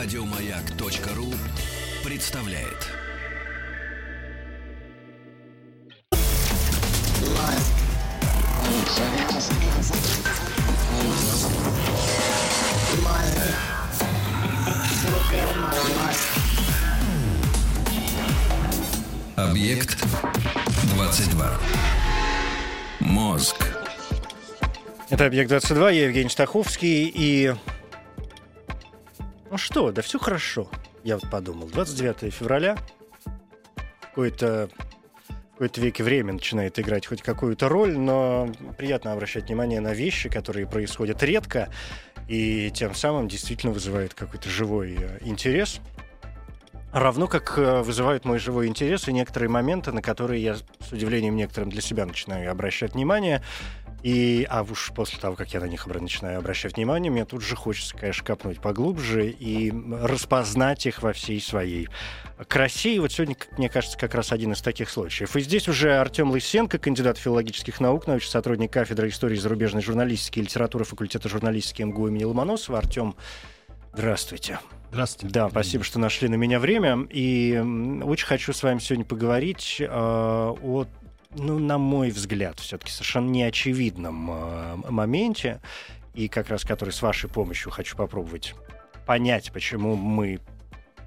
Радиомаяк.ру представляет. Объект 22. Мозг. Это «Объект-22», я Евгений Стаховский, и... Ну что, да все хорошо, я вот подумал. 29 февраля, какой-то в какой-то веке время начинает играть хоть какую-то роль, но приятно обращать внимание на вещи, которые происходят редко, и тем самым действительно вызывают какой-то живой э, интерес. Равно как э, вызывают мой живой интерес и некоторые моменты, на которые я с удивлением некоторым для себя начинаю обращать внимание. И, а уж после того, как я на них начинаю обращать внимание, мне тут же хочется, конечно, копнуть поглубже и распознать их во всей своей красе. И вот сегодня, мне кажется, как раз один из таких случаев. И здесь уже Артем Лысенко, кандидат филологических наук, научный сотрудник кафедры истории зарубежной журналистики и литературы факультета журналистики МГУ имени Ломоносова. Артем, здравствуйте. Здравствуйте. Да, спасибо, что нашли на меня время. И очень хочу с вами сегодня поговорить э, о ну, на мой взгляд, все-таки совершенно неочевидном э, моменте, и как раз который с вашей помощью хочу попробовать понять, почему мы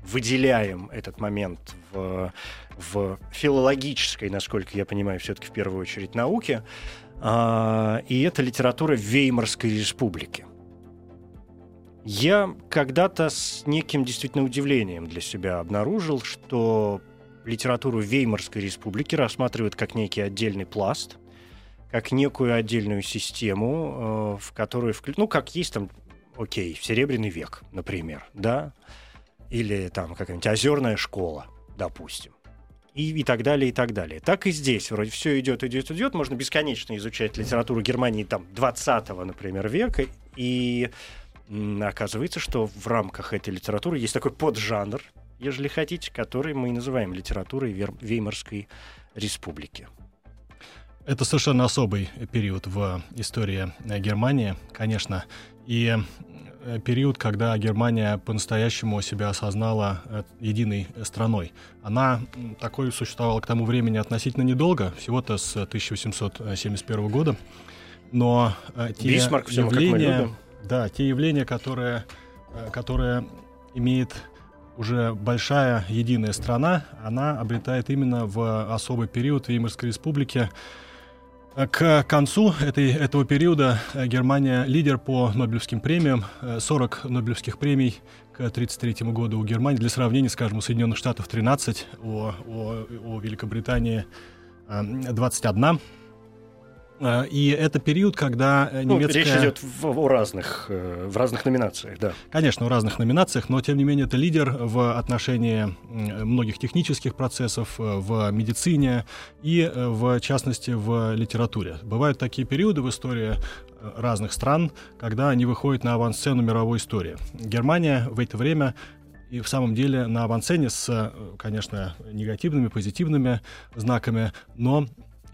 выделяем этот момент в, в филологической, насколько я понимаю, все-таки в первую очередь науке, э, и это литература Веймарской республики. Я когда-то с неким действительно удивлением для себя обнаружил, что литературу Веймарской республики рассматривают как некий отдельный пласт, как некую отдельную систему, э, в которую, ну, как есть там, окей, Серебряный век, например, да, или там какая-нибудь озерная школа, допустим. И, и так далее, и так далее. Так и здесь вроде все идет, идет, идет. Можно бесконечно изучать литературу Германии там 20-го, например, века. И оказывается, что в рамках этой литературы есть такой поджанр, ежели хотите, который мы называем литературой Веймарской республики. Это совершенно особый период в истории э, Германии, конечно. И э, период, когда Германия по-настоящему себя осознала э, единой страной. Она такой существовала к тому времени относительно недолго, всего-то с 1871 года. Но те Бисмарк, явления, да, те явления, которые, которые имеет уже большая единая страна, она обретает именно в особый период Веймарской республики. К концу этой, этого периода Германия лидер по Нобелевским премиям. 40 Нобелевских премий к 1933 году у Германии. Для сравнения, скажем, у Соединенных Штатов 13, у, у, у Великобритании 21. Э, и это период, когда э, ну, немецкая... Речь идет в, в, разных, э, в разных номинациях, да. Конечно, в разных номинациях, но тем не менее это лидер в отношении многих технических процессов, в медицине и, в частности, в литературе. Бывают такие периоды в истории разных стран, когда они выходят на авансцену мировой истории. Германия в это время и в самом деле на авансцене с, конечно, негативными, позитивными знаками, но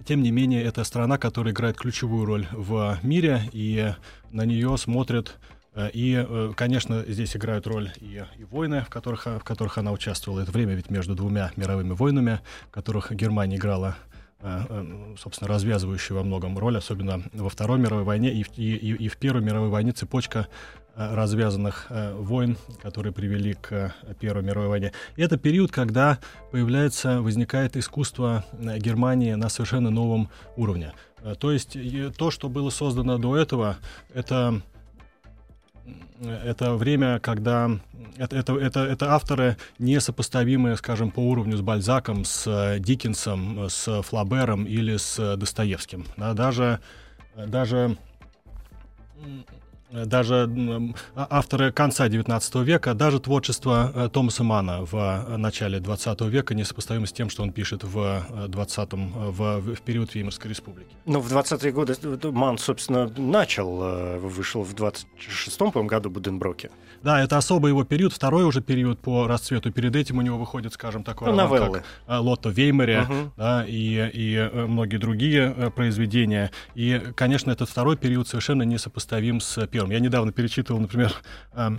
тем не менее, это страна, которая играет ключевую роль в мире, и на нее смотрят э, и, э, конечно, здесь играют роль и, и войны, в которых, в которых она участвовала. Это время ведь между двумя мировыми войнами, в которых Германия играла э, собственно, развязывающую во многом роль, особенно во Второй мировой войне и и, и в Первой мировой войне цепочка развязанных э, войн, которые привели к э, Первой мировой войне. И это период, когда появляется, возникает искусство Германии на совершенно новом уровне. То есть то, что было создано до этого, это это время, когда это, это, это, это авторы несопоставимые, скажем, по уровню с Бальзаком, с Диккенсом, с Флабером или с Достоевским. Да, даже, даже даже а, авторы конца XIX века, даже творчество э, Томаса Мана в э, начале XX века несопоставимо с тем, что он пишет в 20 э, в, в период Веймарской республики. Ну, в 20-е годы Ман, собственно, начал, вышел в 26-м, по году Буденброке. Да, это особый его период, второй уже период по расцвету. Перед этим у него выходит, скажем, такой ну, роман, новеллы. как Лотто Веймаре угу. да, и, и многие другие произведения. И, конечно, этот второй период совершенно несопоставим с первым. Я недавно перечитывал, например, э,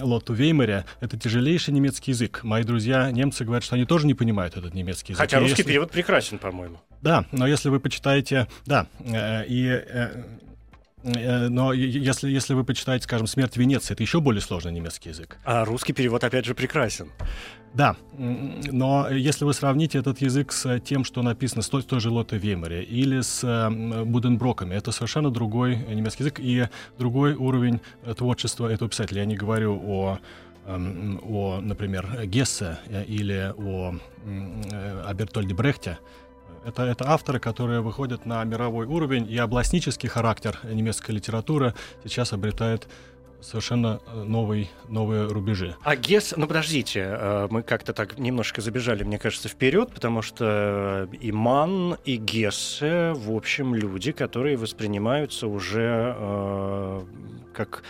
Лотту Веймаре. Это тяжелейший немецкий язык. Мои друзья немцы говорят, что они тоже не понимают этот немецкий язык. Хотя русский если... перевод прекрасен, по-моему. Да, но если вы почитаете... Да, э, и... Э, э, но если, если вы почитаете, скажем, «Смерть Венеции», это еще более сложный немецкий язык. А русский перевод, опять же, прекрасен. Да, но если вы сравните этот язык с тем, что написано с той, той же Лотте Веймаре или с Буденброками, это совершенно другой немецкий язык и другой уровень творчества этого писателя. Я не говорю о о, например, Гессе или о, о Бертольде Брехте, это, это авторы, которые выходят на мировой уровень, и областнический характер немецкой литературы сейчас обретает совершенно э, новый, новые рубежи. А Гесс, ну подождите, э, мы как-то так немножко забежали, мне кажется, вперед, потому что и Ман, и Гессе, в общем, люди, которые воспринимаются уже э, как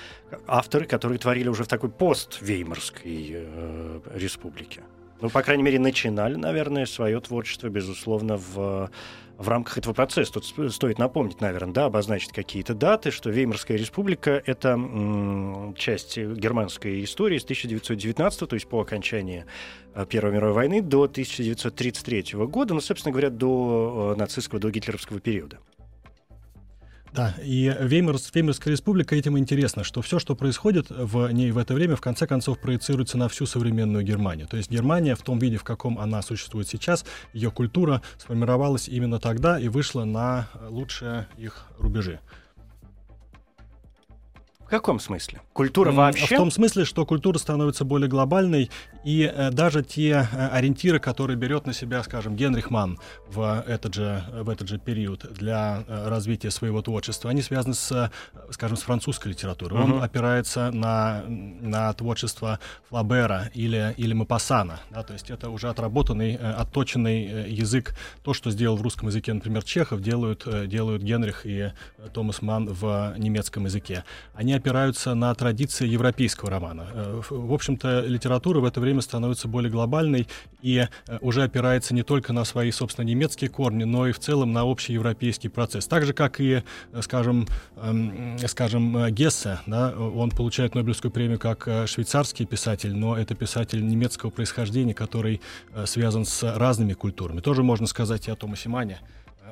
авторы, которые творили уже в такой пост-веймарской э, республике. Ну, по крайней мере, начинали, наверное, свое творчество, безусловно, в в рамках этого процесса. Тут стоит напомнить, наверное, да, обозначить какие-то даты, что Веймарская республика — это часть германской истории с 1919, то есть по окончании э, Первой мировой войны, до 1933 года, ну, собственно говоря, до э, нацистского, до гитлеровского периода. Да, и Веймарс, Веймарская республика этим интересна, что все, что происходит в ней в это время, в конце концов проецируется на всю современную Германию. То есть Германия в том виде, в каком она существует сейчас, ее культура сформировалась именно тогда и вышла на лучшие их рубежи. В каком смысле? Культура вообще? В том смысле, что культура становится более глобальной, и э, даже те э, ориентиры, которые берет на себя, скажем, Генрих Манн в этот же, в этот же период для э, развития своего творчества, они связаны с, скажем, с французской литературой. Uh-huh. Он опирается на, на творчество Флабера или, или Мапассана. Да, то есть это уже отработанный, отточенный язык. То, что сделал в русском языке, например, Чехов, делают, делают Генрих и Томас Манн в немецком языке. Они опираются на традиции европейского романа. В общем-то, литература в это время становится более глобальной и э, уже опирается не только на свои, собственно, немецкие корни, но и в целом на общий европейский процесс. Так же, как и, э, скажем, эм, скажем э, Гессе, да, он получает Нобелевскую премию как швейцарский писатель, но это писатель немецкого происхождения, который связан с разными культурами. Тоже можно сказать и о Томасе Мане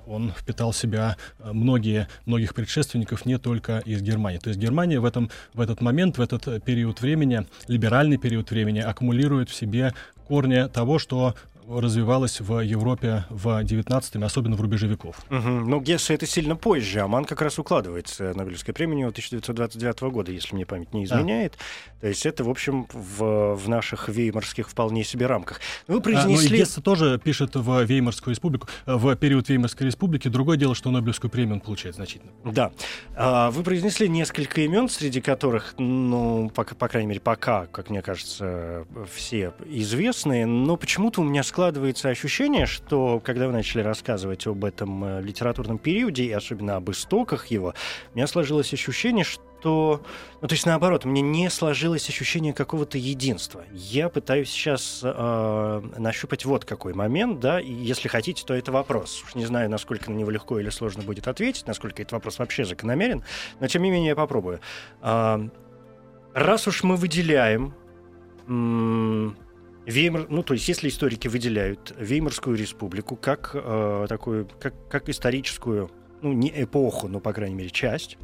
он впитал в себя э, многие, многих предшественников не только из Германии. То есть Германия в, этом, в этот момент, в этот э, период времени, либеральный период времени, аккумулирует в себе корни того, что развивалась в Европе в 19 особенно в рубеже веков. Угу. Но Гессе это сильно позже, а Ман как раз укладывается Нобелевское премию 1929 года, если мне память не изменяет. Да. То есть это, в общем, в, в наших веймарских вполне себе рамках. Вы произнесли... А, ну и Гессе тоже пишет в Веймарскую республику, в период Веймарской республики. Другое дело, что Нобелевскую премию он получает значительно. Да. А, вы произнесли несколько имен, среди которых, ну, по, по крайней мере, пока, как мне кажется, все известные, но почему-то у меня складывается ощущение, что когда вы начали рассказывать об этом э, литературном периоде, и особенно об истоках его, у меня сложилось ощущение, что... Ну, то есть, наоборот, мне не сложилось ощущение какого-то единства. Я пытаюсь сейчас э, нащупать вот какой момент, да, и если хотите, то это вопрос. Уж не знаю, насколько на него легко или сложно будет ответить, насколько этот вопрос вообще закономерен, но тем не менее я попробую. Э, раз уж мы выделяем Веймар, ну, то есть, если историки выделяют Веймарскую республику как э, такую, как, как историческую, ну, не эпоху, но, по крайней мере, часть,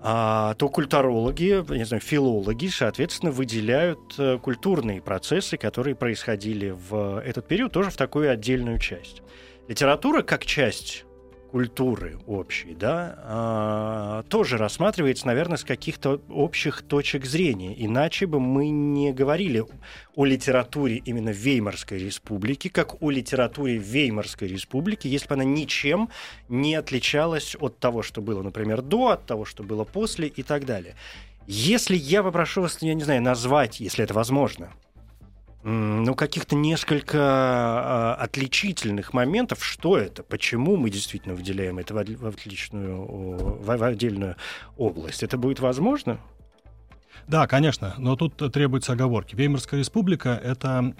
а, то культурологи, не знаю, филологи, соответственно, выделяют э, культурные процессы, которые происходили в этот период, тоже в такую отдельную часть. Литература как часть культуры общей, да, а, тоже рассматривается, наверное, с каких-то общих точек зрения. Иначе бы мы не говорили о литературе именно Веймарской республики, как о литературе Веймарской республики, если бы она ничем не отличалась от того, что было, например, до, от того, что было после и так далее. Если я попрошу вас, я не знаю, назвать, если это возможно, ну, каких-то несколько а, отличительных моментов, что это, почему мы действительно выделяем это в, отличную, в, отдельную область. Это будет возможно? Да, конечно, но тут требуются оговорки. Веймарская республика — это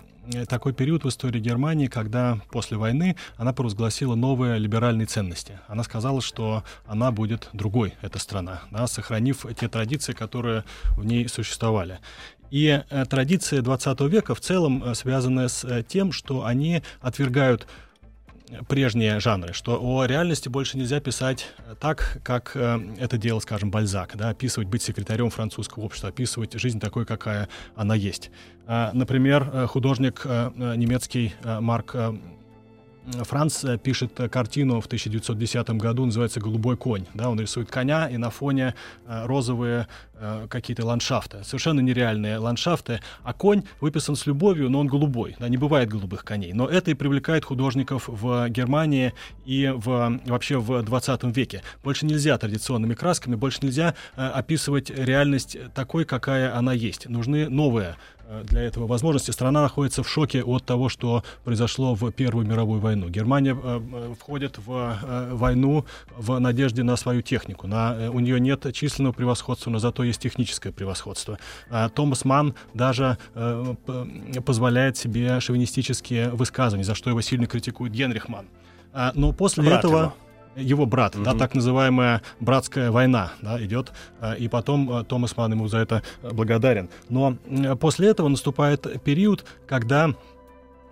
такой период в истории Германии, когда после войны она провозгласила новые либеральные ценности. Она сказала, что она будет другой, эта страна, да, сохранив те традиции, которые в ней существовали. И э, традиции 20 века в целом э, связаны с э, тем, что они отвергают прежние жанры, что о реальности больше нельзя писать так, как э, это делал, скажем, Бальзак, да, описывать, быть секретарем французского общества, описывать жизнь такой, какая она есть. А, например, художник э, немецкий э, Марк Франц э, пишет э, картину в 1910 году, называется «Голубой конь». Да, он рисует коня, и на фоне э, какие-то ландшафты. Совершенно нереальные ландшафты. А конь выписан с любовью, но он голубой. Да, не бывает голубых коней. Но это и привлекает художников в Германии и в, вообще в 20 веке. Больше нельзя традиционными красками, больше нельзя описывать реальность такой, какая она есть. Нужны новые Э, для этого возможности. Страна находится в шоке от того, что произошло в Первую мировую войну. Германия э, э входит в э, войну в надежде на свою технику. На, э, у нее нет численного превосходства, но зато есть техническое превосходство. Э, Томас Манн даже э, позволяет себе шовинистические высказывания, за что его сильно критикует Генрих Манн. Э, но после Брат этого... Его его брат, mm-hmm. да, так называемая братская война, да, идет, э, и потом э, Томас Ман ему за это благодарен. Но после этого наступает период, когда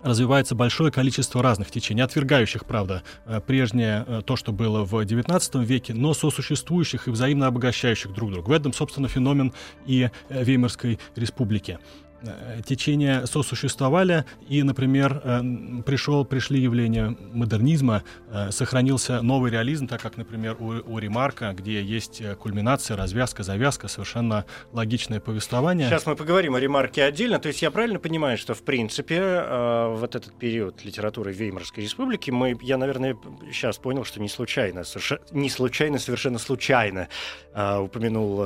развивается большое количество разных течений, отвергающих, правда, э, прежнее то, что было в XIX веке, но сосуществующих и взаимно обогащающих друг друга. В этом, собственно, феномен и Веймарской республики. Э, течения сосуществовали, и, например, э, пришел, пришли явления модернизма, э, сохранился новый реализм, так как, например, у, у Ремарка, где есть кульминация, развязка, завязка, совершенно логичное повествование. Сейчас мы поговорим о Ремарке отдельно. То есть я правильно понимаю, что, в принципе, вот этот период литературы Веймарской республики, мы, я, наверное, сейчас понял, что не случайно, не случайно, совершенно случайно упомянул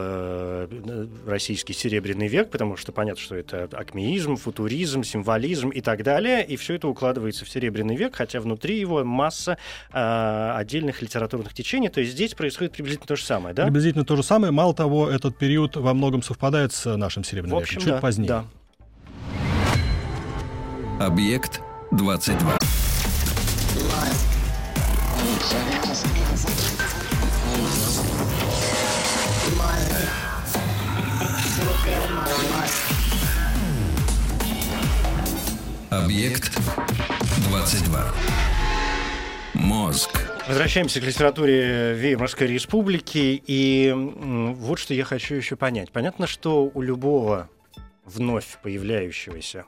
российский Серебряный век, потому что понятно, что это акмеизм, футуризм, символизм и так далее. И все это укладывается в Серебряный век, хотя внутри его масса э, отдельных литературных течений. То есть здесь происходит приблизительно то же самое, да? Приблизительно то же самое. Мало того, этот период во многом совпадает с нашим Серебряным в общем, веком, чуть да, позднее. Да. Объект 22. Объект 22. Мозг. Возвращаемся к литературе Веймарской республики. И вот что я хочу еще понять. Понятно, что у любого вновь появляющегося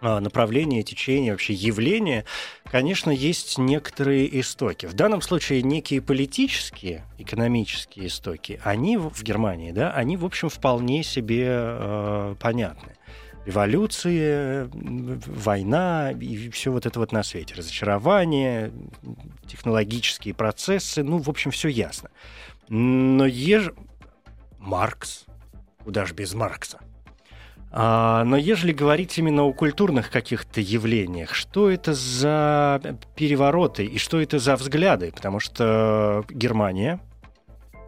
а, направления, течения, вообще явления, конечно, есть некоторые истоки. В данном случае некие политические, экономические истоки, они в Германии, да, они, в общем, вполне себе э, понятны революции, война и все вот это вот на свете. Разочарование, технологические процессы, ну, в общем, все ясно. Но еж... Маркс, куда же без Маркса? А, но ежели говорить именно о культурных каких-то явлениях, что это за перевороты и что это за взгляды? Потому что Германия,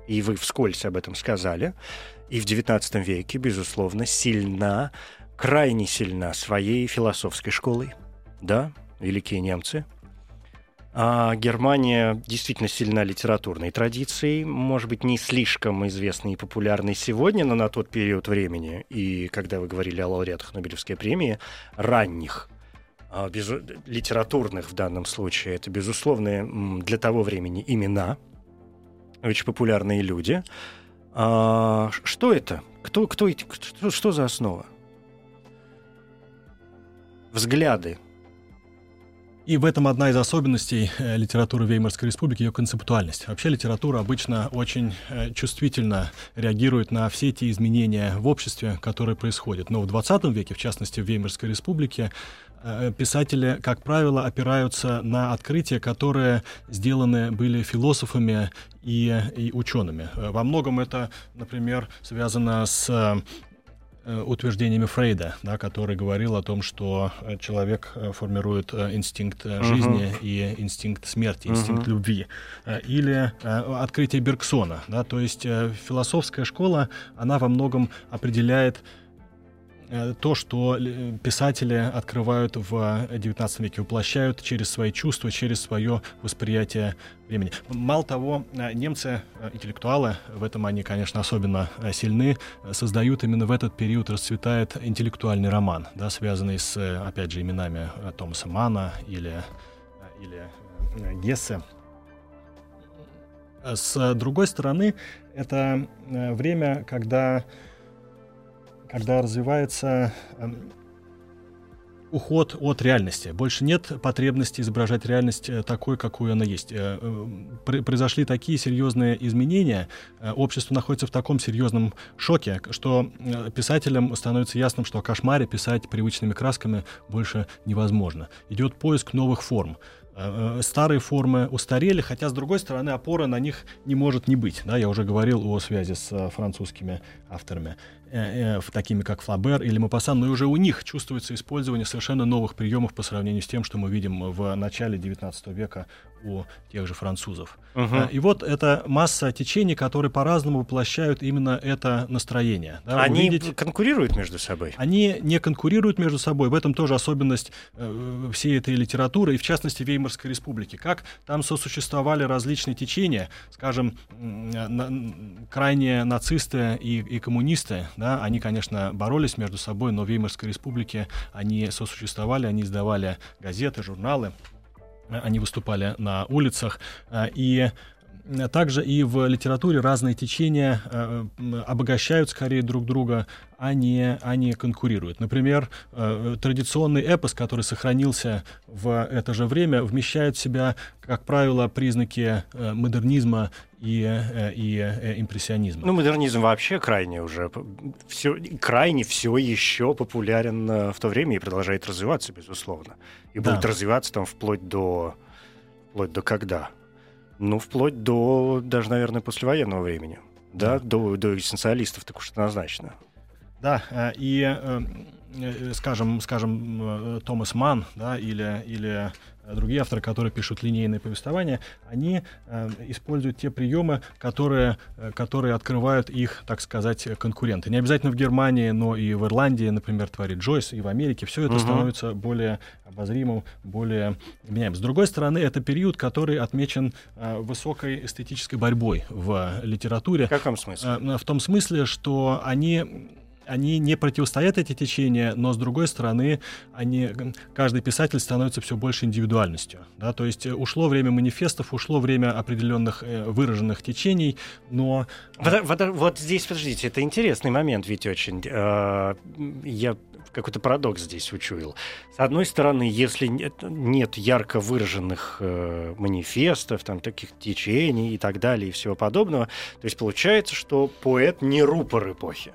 и вы вскользь об этом сказали, и в XIX веке, безусловно, сильна крайне сильна своей философской школой. Да, великие немцы. А Германия действительно сильна литературной традицией, может быть, не слишком известной и популярной сегодня, но на тот период времени, и когда вы говорили о лауреатах Нобелевской премии, ранних, а, без, литературных в данном случае, это, безусловно, для того времени имена, очень популярные люди. А, что это? Кто, кто, кто, что за основа? Взгляды. И в этом одна из особенностей э, литературы Веймарской республики, ее концептуальность. Вообще литература обычно очень э, чувствительно реагирует на все те изменения в обществе, которые происходят. Но в 20 веке, в частности в Веймарской республике, э, писатели, как правило, опираются на открытия, которые сделаны были философами и, и учеными. Во многом это, например, связано с утверждениями Фрейда, да, который говорил о том, что э, человек э, формирует инстинкт жизни uh-huh. и инстинкт смерти, инстинкт uh-huh. любви. Или открытие Бергсона. Да, то есть философская школа, она во многом определяет то, что писатели открывают в XIX веке, воплощают через свои чувства, через свое восприятие времени. Мало того, немцы, интеллектуалы, в этом они, конечно, особенно сильны, создают именно в этот период расцветает интеллектуальный роман, да, связанный с, опять же, именами Томаса Мана или, или Гессе. С другой стороны, это э, время, когда, когда развивается эм, уход от реальности. Больше нет потребности изображать реальность э, такой, какой она есть. Э, произошли такие серьезные изменения, общество находится в таком серьезном шоке, что писателям становится ясным, что о кошмаре писать привычными красками больше невозможно. Идет поиск новых форм. Э, э, старые формы устарели, хотя, с другой стороны, опора на них не может не быть. Да, я уже говорил о связи с э, французскими авторами, э, э, такими как Флабер или Мапасан, но и уже у них чувствуется использование совершенно новых приемов по сравнению с тем, что мы видим в начале XIX века у тех же французов. Uh-huh. И вот это масса течений, которые по-разному воплощают именно это настроение. Да, они увидеть... конкурируют между собой? Они не конкурируют между собой. В этом тоже особенность э, всей этой литературы, и в частности Веймарской республики. Как там сосуществовали различные течения, скажем, на, крайние нацисты и, и коммунисты, да, они, конечно, боролись между собой, но в Веймарской республике они сосуществовали, они издавали газеты, журналы, они выступали на улицах, э, и также и в литературе разные течения э, обогащают скорее друг друга, а не, а не конкурируют. Например, э, традиционный эпос, который сохранился в это же время, вмещает в себя, как правило, признаки э, модернизма и, э, и э, импрессионизма. Ну, модернизм вообще крайне уже, все, крайне все еще популярен э, в то время и продолжает развиваться, безусловно. И да. будет развиваться там вплоть до... Вплоть до когда? Ну, вплоть до даже, наверное, послевоенного времени. Да, да. До, до эссенциалистов так уж однозначно. Да, э, и, э, э, скажем, скажем, Томас Ман, да, или, или другие авторы, которые пишут линейные повествования, они э, используют те приемы, которые, э, которые открывают их, так сказать, конкуренты. Не обязательно в Германии, но и в Ирландии, например, творит Джойс, и в Америке. Все это угу. становится более обозримым, более меняемым. С другой стороны, это период, который отмечен э, высокой эстетической борьбой в литературе. В каком смысле? Э, в том смысле, что они они не противостоят эти течения, но с другой стороны, они, каждый писатель становится все больше индивидуальностью. Да? То есть э, ушло время манифестов, ушло время определенных э, выраженных течений, но... Вот, вот, вот здесь, подождите, это интересный момент ведь очень. Э, я какой-то парадокс здесь учуял. С одной стороны, если нет, нет ярко выраженных э, манифестов, там таких течений и так далее и всего подобного, то есть получается, что поэт не рупор эпохи.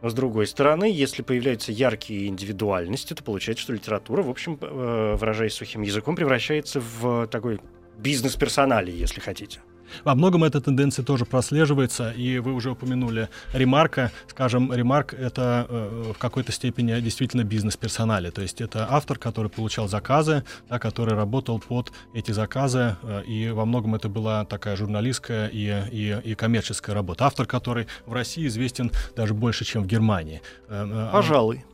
Но с другой стороны, если появляются яркие индивидуальности, то получается, что литература, в общем, э, выражаясь сухим языком, превращается в такой бизнес-персонале, если хотите. Во многом эта тенденция тоже прослеживается, и вы уже упомянули Ремарка. Скажем, Ремарк — это э, в какой-то степени действительно бизнес-персонали, то есть это автор, который получал заказы, да, который работал под эти заказы, э, и во многом это была такая журналистская и, и, и коммерческая работа. Автор, который в России известен даже больше, чем в Германии. Э, э, Пожалуй.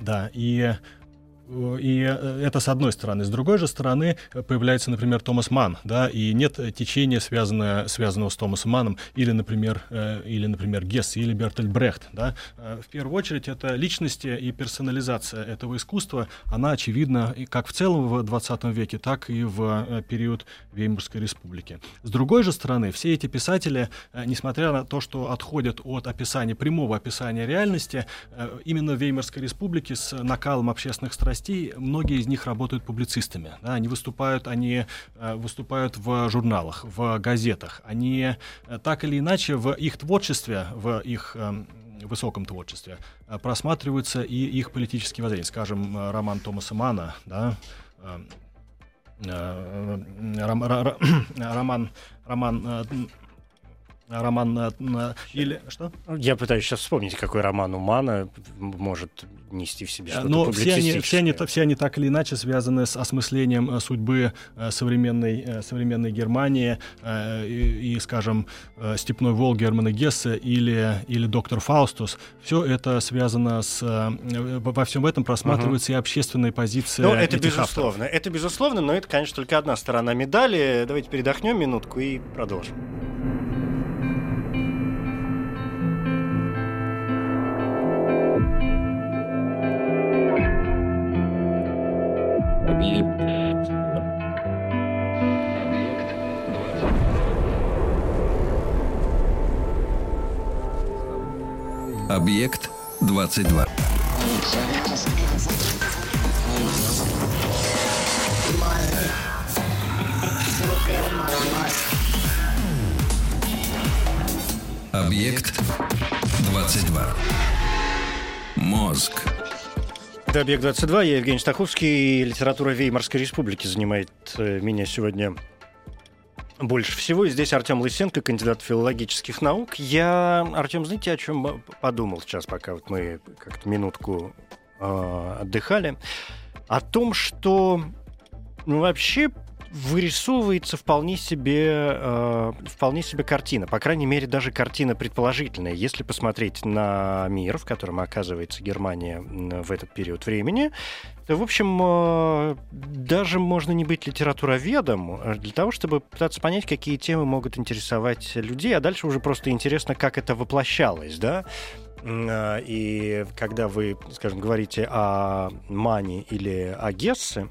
Да, и и э, это с одной стороны. С другой же стороны появляется, например, Томас Ман, да, и нет течения, связанного, связанного с Томасом Маном, или, например, э, или, например, Гесс, или Бертель Брехт, да. Э, в первую очередь, это личности и персонализация этого искусства, она очевидна как в целом в 20 веке, так и в период Веймарской республики. С другой же стороны, все эти писатели, несмотря на то, что отходят от описания, прямого описания реальности, именно в Веймарской республике с накалом общественных страстей новостей, многие из них работают публицистами. Да, они выступают, они э, выступают в журналах, в газетах. Они э, так или иначе в их творчестве, в их э, высоком творчестве просматриваются и их политические воззрения. Скажем, роман Томаса Мана, да, роман, роман роман или что? Я пытаюсь сейчас вспомнить, какой роман у Мана может нести в себе что-то Но все они, все, они, все они так или иначе связаны с осмыслением э, судьбы э, современной, э, современной Германии и, и, скажем, «Степной Волк» Германа Гессе или, или «Доктор Фаустус». Все это связано с... Во всем этом просматривается угу. и общественная позиция Ну, это безусловно. Авторов. Это безусловно, но это, конечно, только одна сторона медали. Давайте передохнем минутку и продолжим. Объект 22. Объект 22. Мозг. Это «Объект-22», я Евгений Стаховский, литература Веймарской республики занимает э, меня сегодня больше всего. И здесь Артем Лысенко, кандидат филологических наук. Я, Артем, знаете, о чем подумал сейчас, пока вот мы как-то минутку э, отдыхали? О том, что ну, вообще вырисовывается вполне себе, э, вполне себе картина. По крайней мере, даже картина предположительная. Если посмотреть на мир, в котором оказывается Германия в этот период времени, то, в общем, э, даже можно не быть литературоведом э, для того, чтобы пытаться понять, какие темы могут интересовать людей, а дальше уже просто интересно, как это воплощалось, да? Э, и когда вы, скажем, говорите о Мане или о Гессе,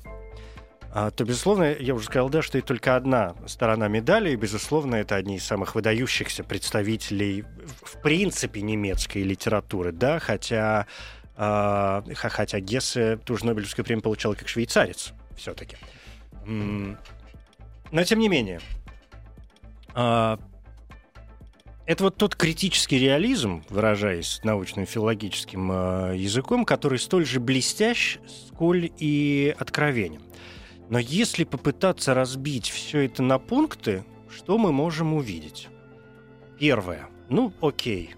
а, то, безусловно, я уже сказал, да, что это только одна сторона медали, и, безусловно, это одни из самых выдающихся представителей, в принципе, немецкой литературы, да, хотя, хотя Гессе ту же Нобелевскую премию получал как швейцарец все-таки. Но, тем не менее, э, это вот тот критический реализм, выражаясь научным филологическим э, языком, который столь же блестящ, сколь и откровенен. Но если попытаться разбить все это на пункты, что мы можем увидеть? Первое. Ну, окей.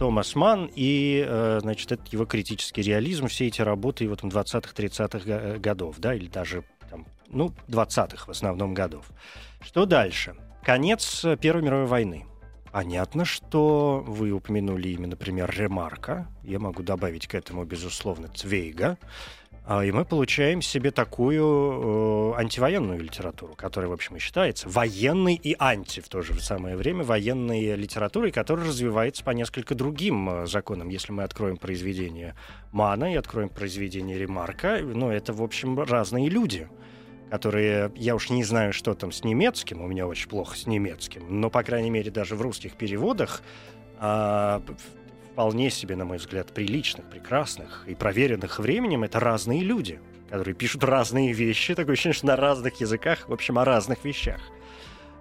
Томас Ман и, э, значит, это его критический реализм, все эти работы его там 20-30-х годов, да, или даже там, ну, 20-х в основном годов. Что дальше? Конец Первой мировой войны. Понятно, что вы упомянули имя, например, Ремарка. Я могу добавить к этому, безусловно, Цвейга. А, и мы получаем себе такую э, антивоенную литературу, которая, в общем, и считается военной и анти в то же самое время военной литературой, которая развивается по несколько другим э, законам. Если мы откроем произведение Мана и откроем произведение Ремарка, ну, это, в общем, разные люди которые, я уж не знаю, что там с немецким, у меня очень плохо с немецким, но, по крайней мере, даже в русских переводах а, вполне себе, на мой взгляд, приличных, прекрасных и проверенных временем, это разные люди, которые пишут разные вещи, такое ощущение, что на разных языках, в общем, о разных вещах.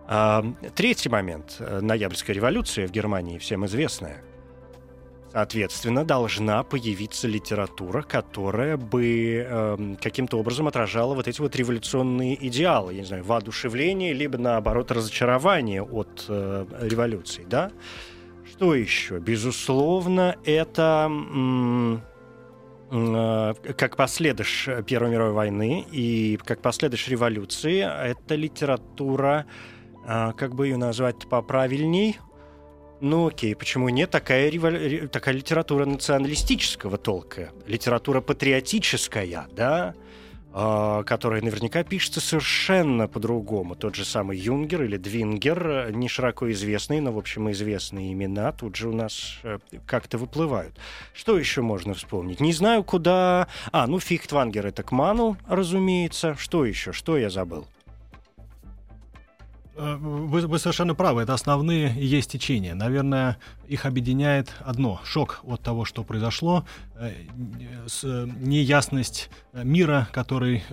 А, третий момент. Ноябрьская революция в Германии всем известная. Соответственно, должна появиться литература, которая бы э, каким-то образом отражала вот эти вот революционные идеалы, я не знаю, воодушевление, либо наоборот разочарование от э, революции, да? Что еще? Безусловно, это э, как последыш Первой мировой войны и как последыш революции, это литература, а, как бы ее назвать поправильней, ну окей, почему нет? Такая, револю... такая литература националистического толка, литература патриотическая, да, которая наверняка пишется совершенно по-другому. Тот же самый Юнгер или Двингер, не широко известные, но, в общем, известные имена тут же у нас э, как-то выплывают. Что еще можно вспомнить? Не знаю, куда... А, ну, Фихтвангер это к Ману, разумеется. Что еще? Что я забыл? Э, вы, вы совершенно правы, это основные есть течения. Наверное, их объединяет одно — шок от того, что произошло, э, неясность мира, который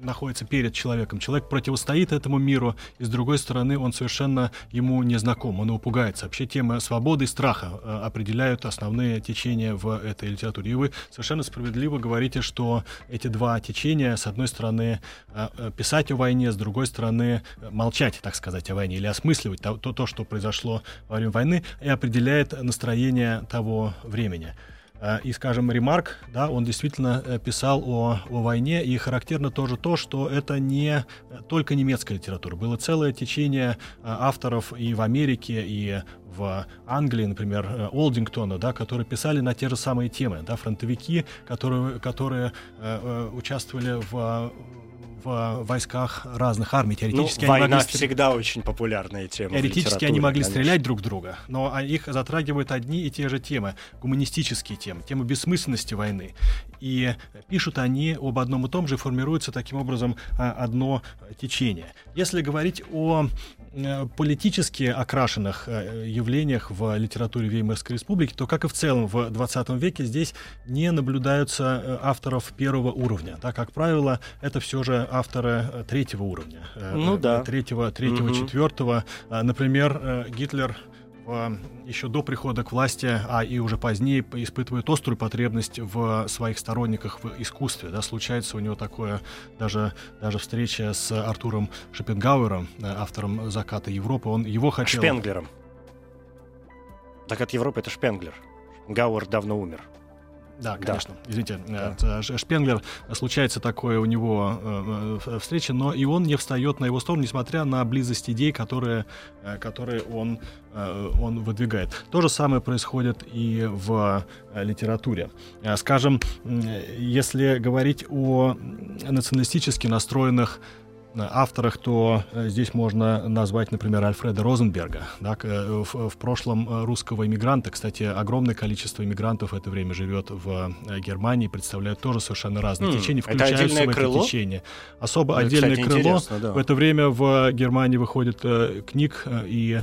находится перед человеком. Человек противостоит этому миру, и с другой стороны он совершенно ему не знаком, он его пугается. Вообще тема свободы и страха определяют основные течения в этой литературе. И вы совершенно справедливо говорите, что эти два течения, с одной стороны, писать о войне, с другой стороны, молчать, так сказать, о войне или осмысливать то, то что произошло во время войны, и определяет настроение того времени. А, и, скажем, Ремарк, да, он действительно э, писал о, о войне, и характерно тоже то, что это не только немецкая литература. Было целое течение а, авторов и в Америке, и в Англии, например, э, Олдингтона, да, которые писали на те же самые темы, да, фронтовики, которые, которые э, э участвовали в в войсках разных армий. Теоретически ну, война могли... всегда очень популярная тема. Теоретически они могли конечно. стрелять друг друга, но их затрагивают одни и те же темы, гуманистические темы, темы бессмысленности войны. И пишут они об одном и том же, формируется таким образом а, одно течение. Если говорить о Э, политически окрашенных э, явлениях в литературе Веймарской республики, то, как и в целом в 20 веке, здесь не наблюдаются э, авторов первого уровня. Да, как правило, это все же авторы третьего уровня. Ну да. Третьего, третьего, угу. четвертого. Например, Гитлер еще до прихода к власти, а и уже позднее испытывает острую потребность в своих сторонниках в искусстве. Да, случается у него такое даже, даже встреча с Артуром Шопенгауэром, э, автором «Заката Европы». Он его хотел... Шпенглером. «Закат Европы» — это Шпенглер. Гауэр давно умер. Да, конечно. Да. Извините, да. Э, Шпенглер, случается такое у него э, э, встреча, но и он не встает на его сторону, несмотря на близость идей, которые, которые он, он выдвигает. То же самое происходит и в литературе. Скажем, если говорить о националистически настроенных авторах, то э, здесь можно назвать, например, Альфреда Розенберга, да, э, в, в прошлом э, русского иммигранта. Кстати, огромное количество иммигрантов в это время живет в Германии, представляют тоже совершенно разные mm, течения, включаются в это крыло? течение. Особо это, отдельное кстати, крыло. Да. В это время в Германии выходит э, книг и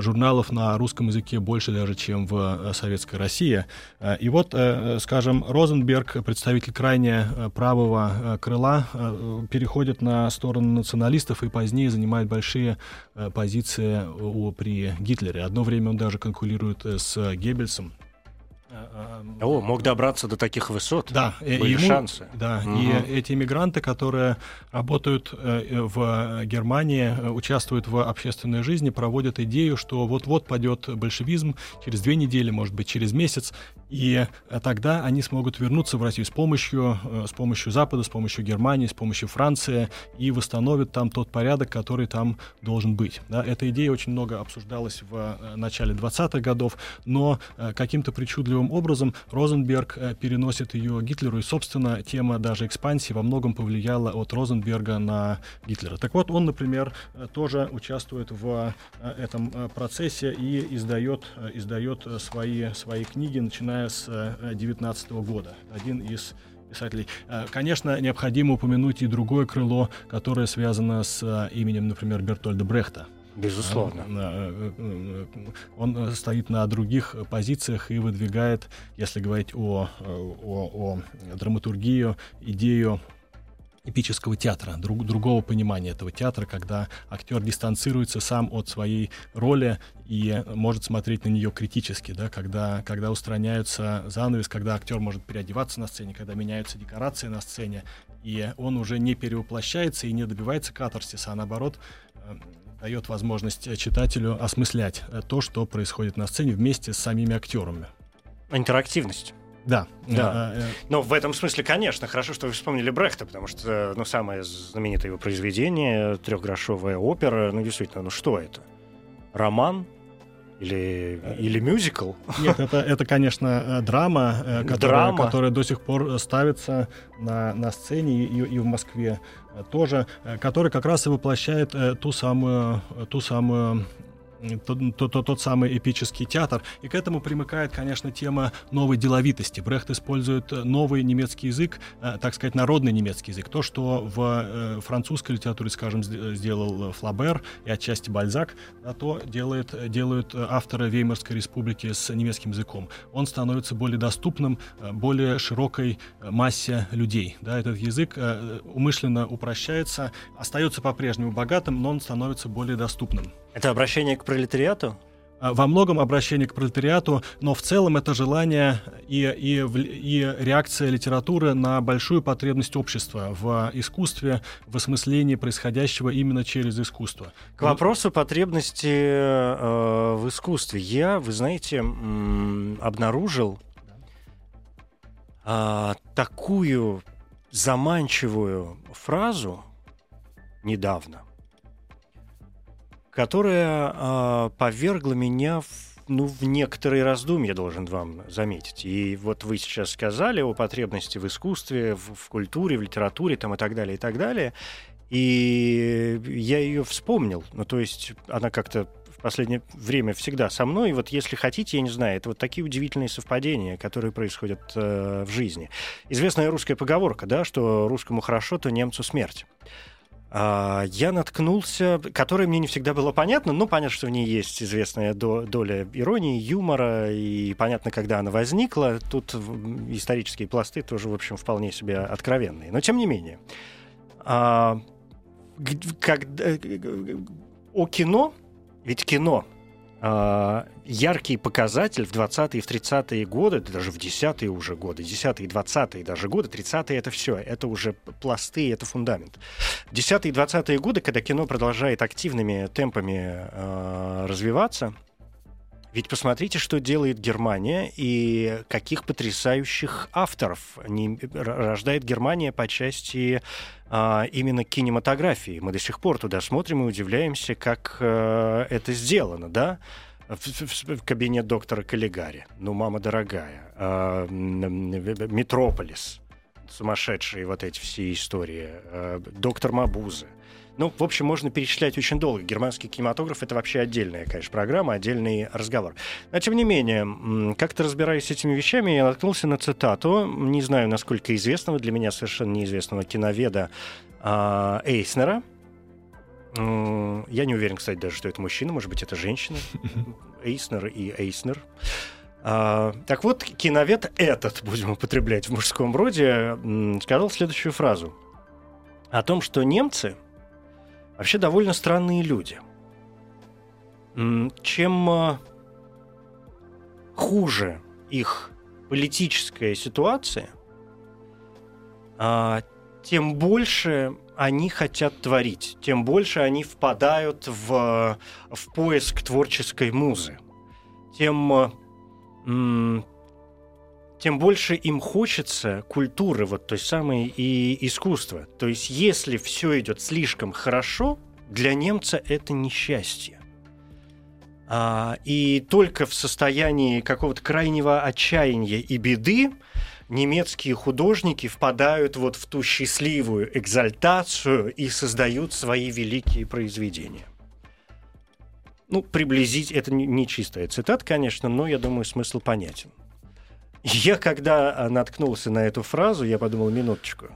журналов на русском языке больше даже, чем в э, советской России. Э, и вот, скажем, Розенберг, представитель крайне правого крыла, переходит на сторону националистов и позднее занимает большие позиции при Гитлере. Одно время он даже конкурирует с Геббельсом. О, мог добраться до таких высот. Да, были ему, шансы. Да, угу. и эти иммигранты, которые работают э, в Германии, э, участвуют в общественной жизни, проводят идею, что вот-вот падет большевизм через две недели, может быть, через месяц, и тогда они смогут вернуться в Россию с помощью, э, с помощью Запада, с помощью Германии, с помощью Франции и восстановят там тот порядок, который там должен быть. Да, эта идея очень много обсуждалась в начале 20-х годов, но каким-то причудливым образом Розенберг э, переносит ее Гитлеру, и, собственно, тема даже экспансии во многом повлияла от Розенберга на Гитлера. Так вот, он, например, э, тоже участвует в э, этом процессе и издает, издает свои, свои книги, начиная с 19 года. Один из писателей. Конечно, необходимо упомянуть и другое крыло, которое связано с именем, например, Бертольда Брехта. Безусловно. Э, э, он стоит на других позициях и выдвигает, если говорить о, о, о драматургии, идею эпического театра, друг, другого понимания этого театра, когда актер дистанцируется сам от своей роли и может смотреть на нее критически, да, когда, когда устраняются занавес, когда актер может переодеваться на сцене, когда меняются декорации на сцене, и он уже не перевоплощается и не добивается катарсиса, а наоборот э, дает возможность читателю осмыслять э, то, что происходит на сцене вместе с самими актерами. Интерактивность. Да. да. Э, э, Но в этом смысле, конечно, хорошо, что вы вспомнили Брехта, потому что, ну, самое знаменитое его произведение, трехгрошовая опера, ну, действительно, ну, что это? Роман? Или, или мюзикл? Нет, это, это конечно, драма, которая, драма. которая до сих пор ставится на, на сцене и, и в Москве тоже, который как раз и воплощает ту самую, ту самую тот, тот, тот самый эпический театр. И к этому примыкает, конечно, тема новой деловитости. Брехт использует новый немецкий язык, э, так сказать, народный немецкий язык. То, что в э, французской литературе, скажем, сделал Флабер и отчасти Бальзак, а то делает, делают авторы Веймарской республики с немецким языком. Он становится более доступным, более широкой массе людей. Да, этот язык умышленно упрощается, остается по-прежнему богатым, но он становится более доступным. Это обращение к пролетариату? А, во многом обращение к пролетариату, но в целом это желание и, и, и реакция литературы на большую потребность общества в искусстве, в осмыслении происходящего именно через искусство. К вопросу потребности э, в искусстве. Я, вы знаете, м- обнаружил э, такую заманчивую фразу недавно которая э, повергла меня в, ну, в некоторые раздумья, должен вам заметить. И вот вы сейчас сказали о потребности в искусстве, в, в культуре, в литературе там, и так далее, и так далее. И я ее вспомнил. Ну, то есть она как-то в последнее время всегда со мной. И вот если хотите, я не знаю, это вот такие удивительные совпадения, которые происходят э, в жизни. Известная русская поговорка, да, что русскому хорошо, то немцу смерть. А, я наткнулся, которая мне не всегда было понятно, но понятно, что в ней есть известная доля иронии, юмора, и понятно, когда она возникла. Тут исторические пласты тоже, в общем, вполне себе откровенные. Но тем не менее, а, когда, э, о кино, ведь кино яркий показатель в 20-е, в 30-е годы, даже в 10-е уже годы, 10-е, 20-е даже годы, 30-е это все, это уже пласты, это фундамент. В 10-е, 20-е годы, когда кино продолжает активными темпами э, развиваться, ведь посмотрите, что делает Германия и каких потрясающих авторов не, рождает Германия по части а, именно кинематографии. Мы до сих пор туда смотрим и удивляемся, как а, это сделано, да? В, в, в кабинет доктора Каллигари. Ну, мама дорогая. А, Метрополис. Сумасшедшие вот эти все истории. А, доктор Мабузы. Ну, в общем, можно перечислять очень долго. Германский кинематограф — это вообще отдельная, конечно, программа, отдельный разговор. Но, тем не менее, как-то разбираясь с этими вещами, я наткнулся на цитату, не знаю, насколько известного, для меня совершенно неизвестного киноведа э, Эйснера. Я не уверен, кстати, даже, что это мужчина, может быть, это женщина. Эйснер и Эйснер. А, так вот, киновед этот, будем употреблять в мужском роде, сказал следующую фразу о том, что немцы — вообще довольно странные люди. Чем а, хуже их политическая ситуация, а, тем больше они хотят творить, тем больше они впадают в, в поиск творческой музы, тем, тем больше им хочется культуры, вот той самой и искусства. То есть, если все идет слишком хорошо, для немца это несчастье. А, и только в состоянии какого-то крайнего отчаяния и беды немецкие художники впадают вот в ту счастливую экзальтацию и создают свои великие произведения. Ну, приблизить, это не чистая цитата, конечно, но я думаю, смысл понятен. Я когда а, наткнулся на эту фразу, я подумал, минуточку,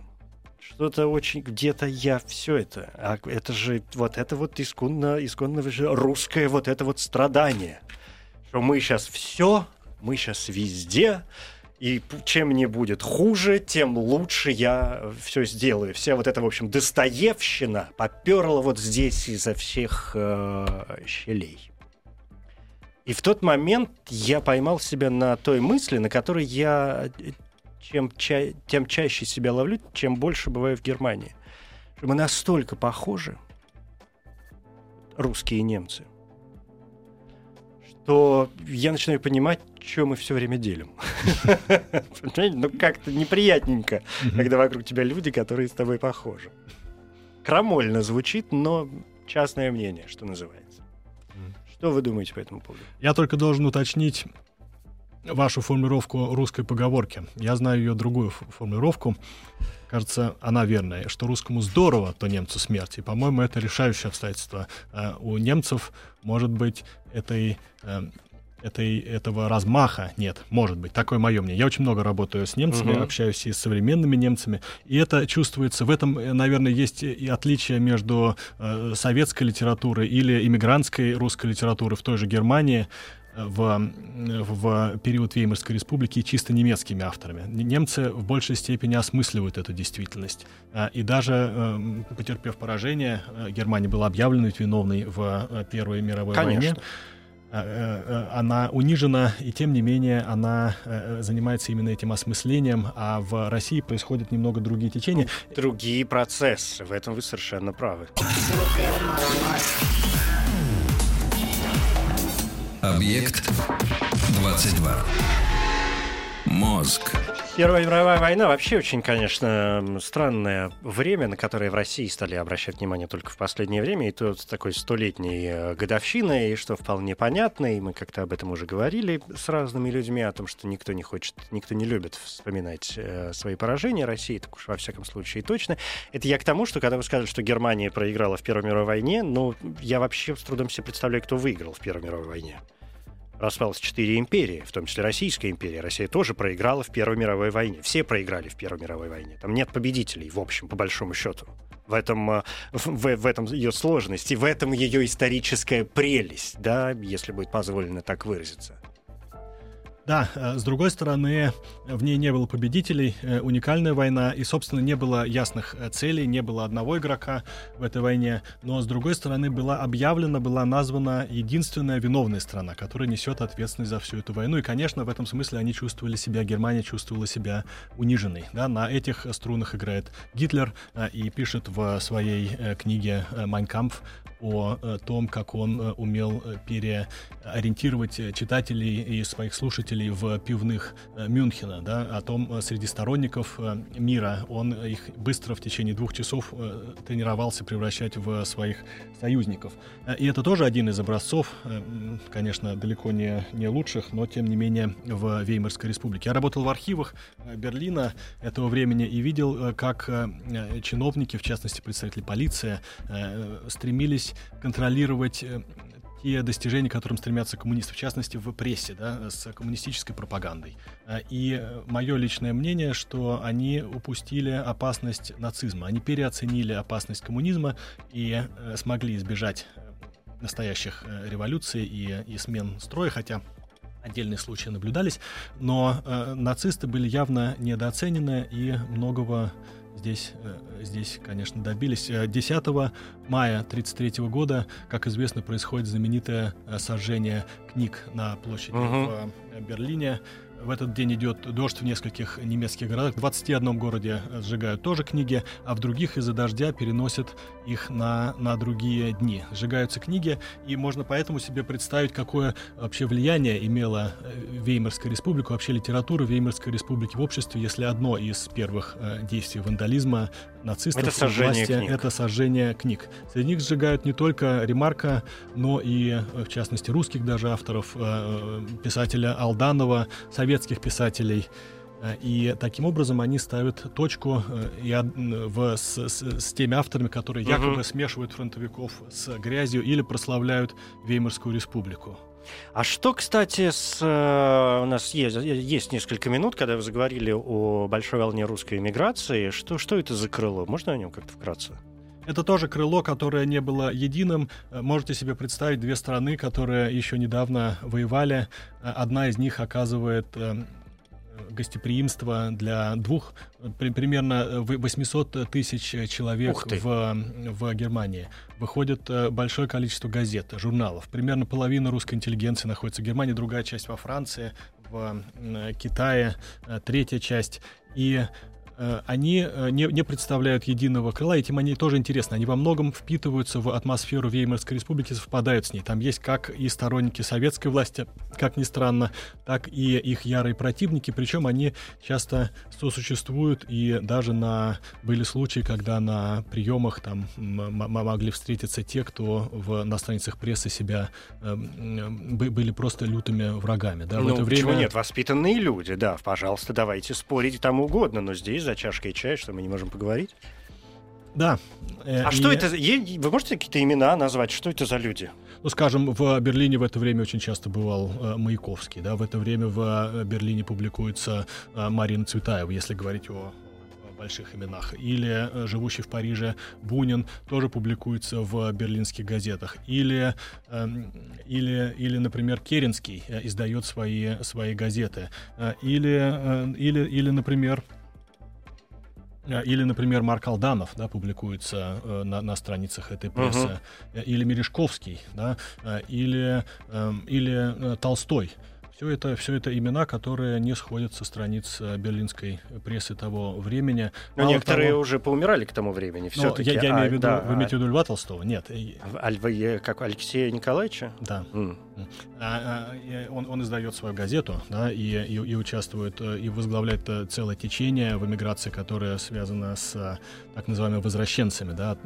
что-то очень где-то я все это. А это же вот это вот исконно, исконно русское вот это вот страдание. Что мы сейчас все, мы сейчас везде, и чем мне будет хуже, тем лучше я все сделаю. Вся вот эта, в общем, Достоевщина поперла вот здесь изо всех э, щелей. И в тот момент я поймал себя на той мысли, на которой я э, чем ча- тем чаще себя ловлю, чем больше бываю в Германии. Мы настолько похожи, русские и немцы, что я начинаю понимать, что мы все время делим. Ну, как-то неприятненько, когда вокруг тебя люди, которые с тобой похожи. Крамольно звучит, но частное мнение, что называется. Что вы думаете по этому поводу? Я только должен уточнить вашу формулировку русской поговорки. Я знаю ее другую формулировку. Кажется, она верная. Что русскому здорово, то немцу смерть. И, по-моему, это решающее обстоятельство. Э, у немцев, может быть, этой э, этой, этого размаха нет, может быть, такое мое мнение. Я очень много работаю с немцами, uh-huh. общаюсь и с современными немцами, и это чувствуется. В этом, наверное, есть и отличие между э, советской литературой или иммигрантской русской литературой в той же Германии в, в период Веймарской республики чисто немецкими авторами. Немцы в большей степени осмысливают эту действительность. А, и даже эм, потерпев поражение, э, Германия была объявлена виновной в э, Первой мировой Конечно. войне э, она унижена, и тем не менее она занимается именно этим осмыслением, а в России происходят немного другие течения. Другие процессы, в этом вы совершенно правы. Объект 22. Мозг. Первая мировая война вообще очень, конечно, странное время, на которое в России стали обращать внимание только в последнее время. И тут такой столетней э, годовщины, и что вполне понятно, и мы как-то об этом уже говорили с разными людьми, о том, что никто не хочет, никто не любит вспоминать э, свои поражения России, так уж во всяком случае точно. Это я к тому, что когда вы сказали, что Германия проиграла в Первой мировой войне, ну, я вообще с трудом себе представляю, кто выиграл в Первой мировой войне распалось четыре империи, в том числе Российская империя. Россия тоже проиграла в Первой мировой войне. Все проиграли в Первой мировой войне. Там нет победителей, в общем, по большому счету. В этом, э, в, в этом ее сложность, и в этом ее историческая прелесть, да, если будет позволено так выразиться. Да, э, с другой стороны, в ней не было победителей, э, уникальная война, и, собственно, не было ясных э, целей, не было одного игрока в этой войне, но, с другой стороны, была объявлена, была названа единственная виновная страна, которая несет ответственность за всю эту войну, и, конечно, в этом смысле они чувствовали себя, Германия чувствовала себя униженной. Да? На этих струнах играет Гитлер и пишет в своей книге «Майнкампф» о том, как он умел переориентировать читателей и своих слушателей слушателей в пивных э, Мюнхена, да, о том э, среди сторонников э, мира он их быстро в течение двух часов тренировался превращать в своих союзников. И это тоже один из образцов, конечно, далеко не, не лучших, но тем не менее в Веймарской республике. Я работал в архивах Берлина этого времени и видел, как чиновники, в частности представители полиции, стремились контролировать те достижения, к которым стремятся коммунисты, в частности, в прессе, да, с коммунистической пропагандой. А, и мое личное мнение, что они упустили опасность нацизма, они переоценили опасность коммунизма и э, смогли избежать э, настоящих э, революций и, и смен строя, хотя отдельные случаи наблюдались, но э, нацисты были явно недооценены и многого здесь, э, здесь, конечно, добились. 10 э, мая 1933 года, как известно, происходит знаменитое э, сожжение книг на площади угу. в Берлине. В этот день идет дождь в нескольких немецких городах. В 21 городе сжигают тоже книги, а в других из-за дождя переносят их на, на другие дни. Сжигаются книги, и можно поэтому себе представить, какое вообще влияние имела э, Веймарская республика, вообще литература Веймарской республики в обществе, если одно из первых э, действий вандализма нацистов это сожжение власти, книг. это сожжение книг. Среди них сжигают не только Ремарка, но и, э, в частности, русских даже авторов, писателя Алданова, советских писателей. Э, и таким образом они ставят точку и в, с, с, с теми авторами, которые якобы uh-huh. смешивают фронтовиков с грязью или прославляют Веймарскую республику. А что, кстати, с, э, у нас есть, есть несколько минут, когда вы заговорили о большой волне русской эмиграции. Что, что это за крыло? Можно о нем как-то вкратце? Это тоже крыло, которое не было единым. Э, можете себе представить две страны, которые еще недавно воевали. Э, одна из них оказывает гостеприимство для двух, примерно 800 тысяч человек в, в Германии. Выходит э, большое количество газет, журналов. Примерно половина русской интеллигенции находится в Германии, другая часть во Франции, в Китае, э, третья часть. И э, они э, не, не представляют единого крыла, этим они тоже интересны. Они во многом впитываются в атмосферу Веймарской республики, совпадают с ней. Там есть как и сторонники советской власти, как ни странно, так и их ярые противники, причем они часто сосуществуют, и даже на были случаи, когда на приемах там могли встретиться те, кто в, на страницах прессы себя э, были просто лютыми врагами. Да? В ну, это время... почему нет? Воспитанные люди, да, пожалуйста, давайте спорить там угодно, но здесь за чашкой чая, что мы не можем поговорить. Да. Э, а и... что это? Вы можете какие-то имена назвать? Что это за люди? Ну, скажем, в Берлине в это время очень часто бывал э, Маяковский, да, в это время в э, Берлине публикуется э, Марина Цветаева, если говорить о больших именах. Или э, живущий в Париже Бунин тоже публикуется в берлинских газетах. Или, э, или, или например, Керенский э, издает свои, свои газеты. Э, или, э, или, или, например, Э, или, например, Марк Алданов да, публикуется э, на, на страницах этой прессы. Uh-huh. Или Мережковский, да, э, или, э, или э, Толстой. Все это, все это имена, которые не сходят со страниц э, берлинской прессы того времени. Но Мало некоторые того, уже поумирали к тому времени. Но я, я имею а, в виду, да, вы имеете в виду Льва Толстого? Нет. Аль, вы, как Алексея Николаевича? Да. Mm. А, а, он, он издает свою газету, да, и, и, и участвует, э, и возглавляет э, целое течение в эмиграции, которое связано с так называемыми возвращенцами, да,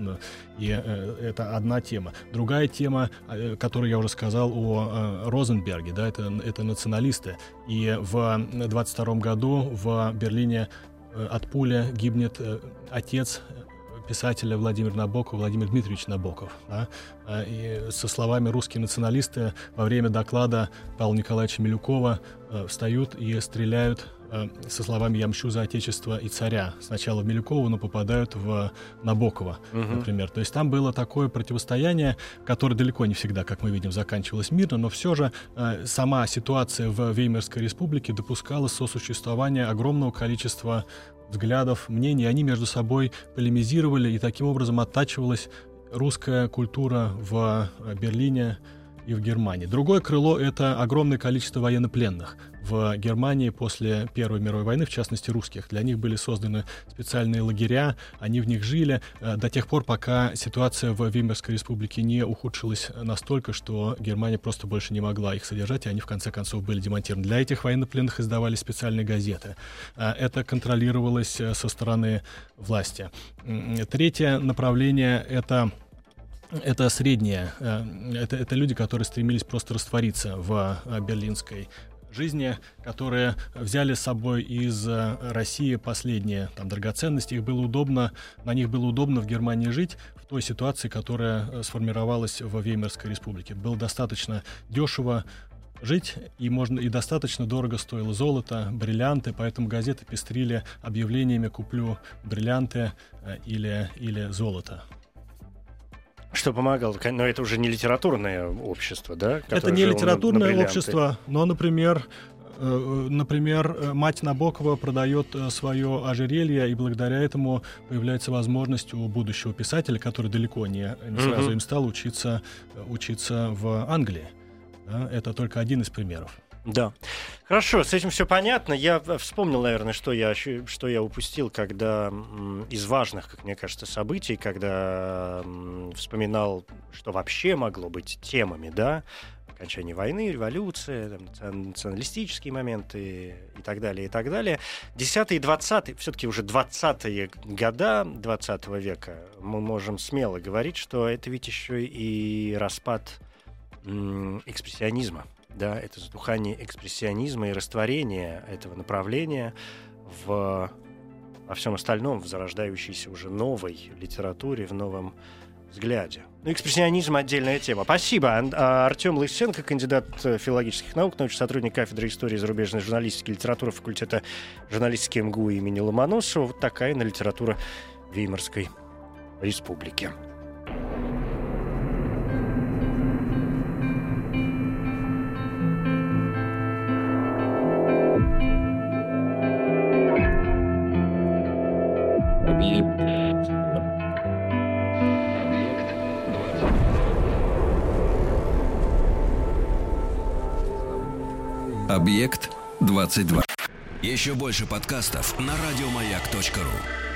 и это одна тема. Другая тема, которую я уже сказал о Розенберге, да, это, это националисты. И в 22 году в Берлине э, от пули гибнет э, отец писателя Владимира Набокова, Владимир Дмитриевич Набоков. Да? И со словами «русские националисты» во время доклада Павла Николаевича Милюкова э, встают и стреляют Э, со словами «я мщу за отечество и царя». Сначала в Милюкова, но попадают в Набокова, угу. например. То есть там было такое противостояние, которое далеко не всегда, как мы видим, заканчивалось мирно, но все же э, сама ситуация в Веймарской республике допускала сосуществование огромного количества взглядов, мнений. Они между собой полемизировали, и таким образом оттачивалась русская культура в Берлине, и в Германии. Другое крыло — это огромное количество военнопленных. В Германии после Первой мировой войны, в частности русских, для них были созданы специальные лагеря, они в них жили э, до тех пор, пока ситуация в Веймарской республике не ухудшилась настолько, что Германия просто больше не могла их содержать, и они в конце концов были демонтированы. Для этих военнопленных издавали специальные газеты. Э, это контролировалось э, со стороны власти. Третье направление — это это средние, это, это люди, которые стремились просто раствориться в берлинской жизни, которые взяли с собой из э, России последние там, драгоценности. Их было удобно, на них было удобно в Германии жить в той ситуации, которая сформировалась в Веймарской республике. Было достаточно дешево жить, и, можно, и достаточно дорого стоило золото, бриллианты, поэтому газеты пестрили объявлениями «куплю бриллианты» или, или «золото». Что помогало? Но это уже не литературное общество, да? Это не литературное на, на общество, но, например, э, Например, э, мать Набокова продает э, свое ожерелье, и благодаря этому появляется возможность у будущего писателя, который далеко не, не сразу mm-hmm. им стал учиться, учиться в Англии. Да? Это только один из примеров. Да. Хорошо, с этим все понятно. Я вспомнил, наверное, что я, что я упустил, когда из важных, как мне кажется, событий, когда вспоминал, что вообще могло быть темами, да, окончание войны, революция, там, националистические моменты и так далее, и так далее. Десятые и двадцатые, все-таки уже двадцатые года 20 века, мы можем смело говорить, что это ведь еще и распад экспрессионизма да, это затухание экспрессионизма и растворение этого направления в, во всем остальном, в зарождающейся уже новой литературе, в новом взгляде. Ну, экспрессионизм — отдельная тема. Спасибо. А, Артем Лысенко, кандидат филологических наук, научный сотрудник кафедры истории зарубежной журналистики и литературы факультета журналистики МГУ имени Ломоносова. Вот такая на литература Веймарской республики. 22. Еще больше подкастов на радиомаяк.ру.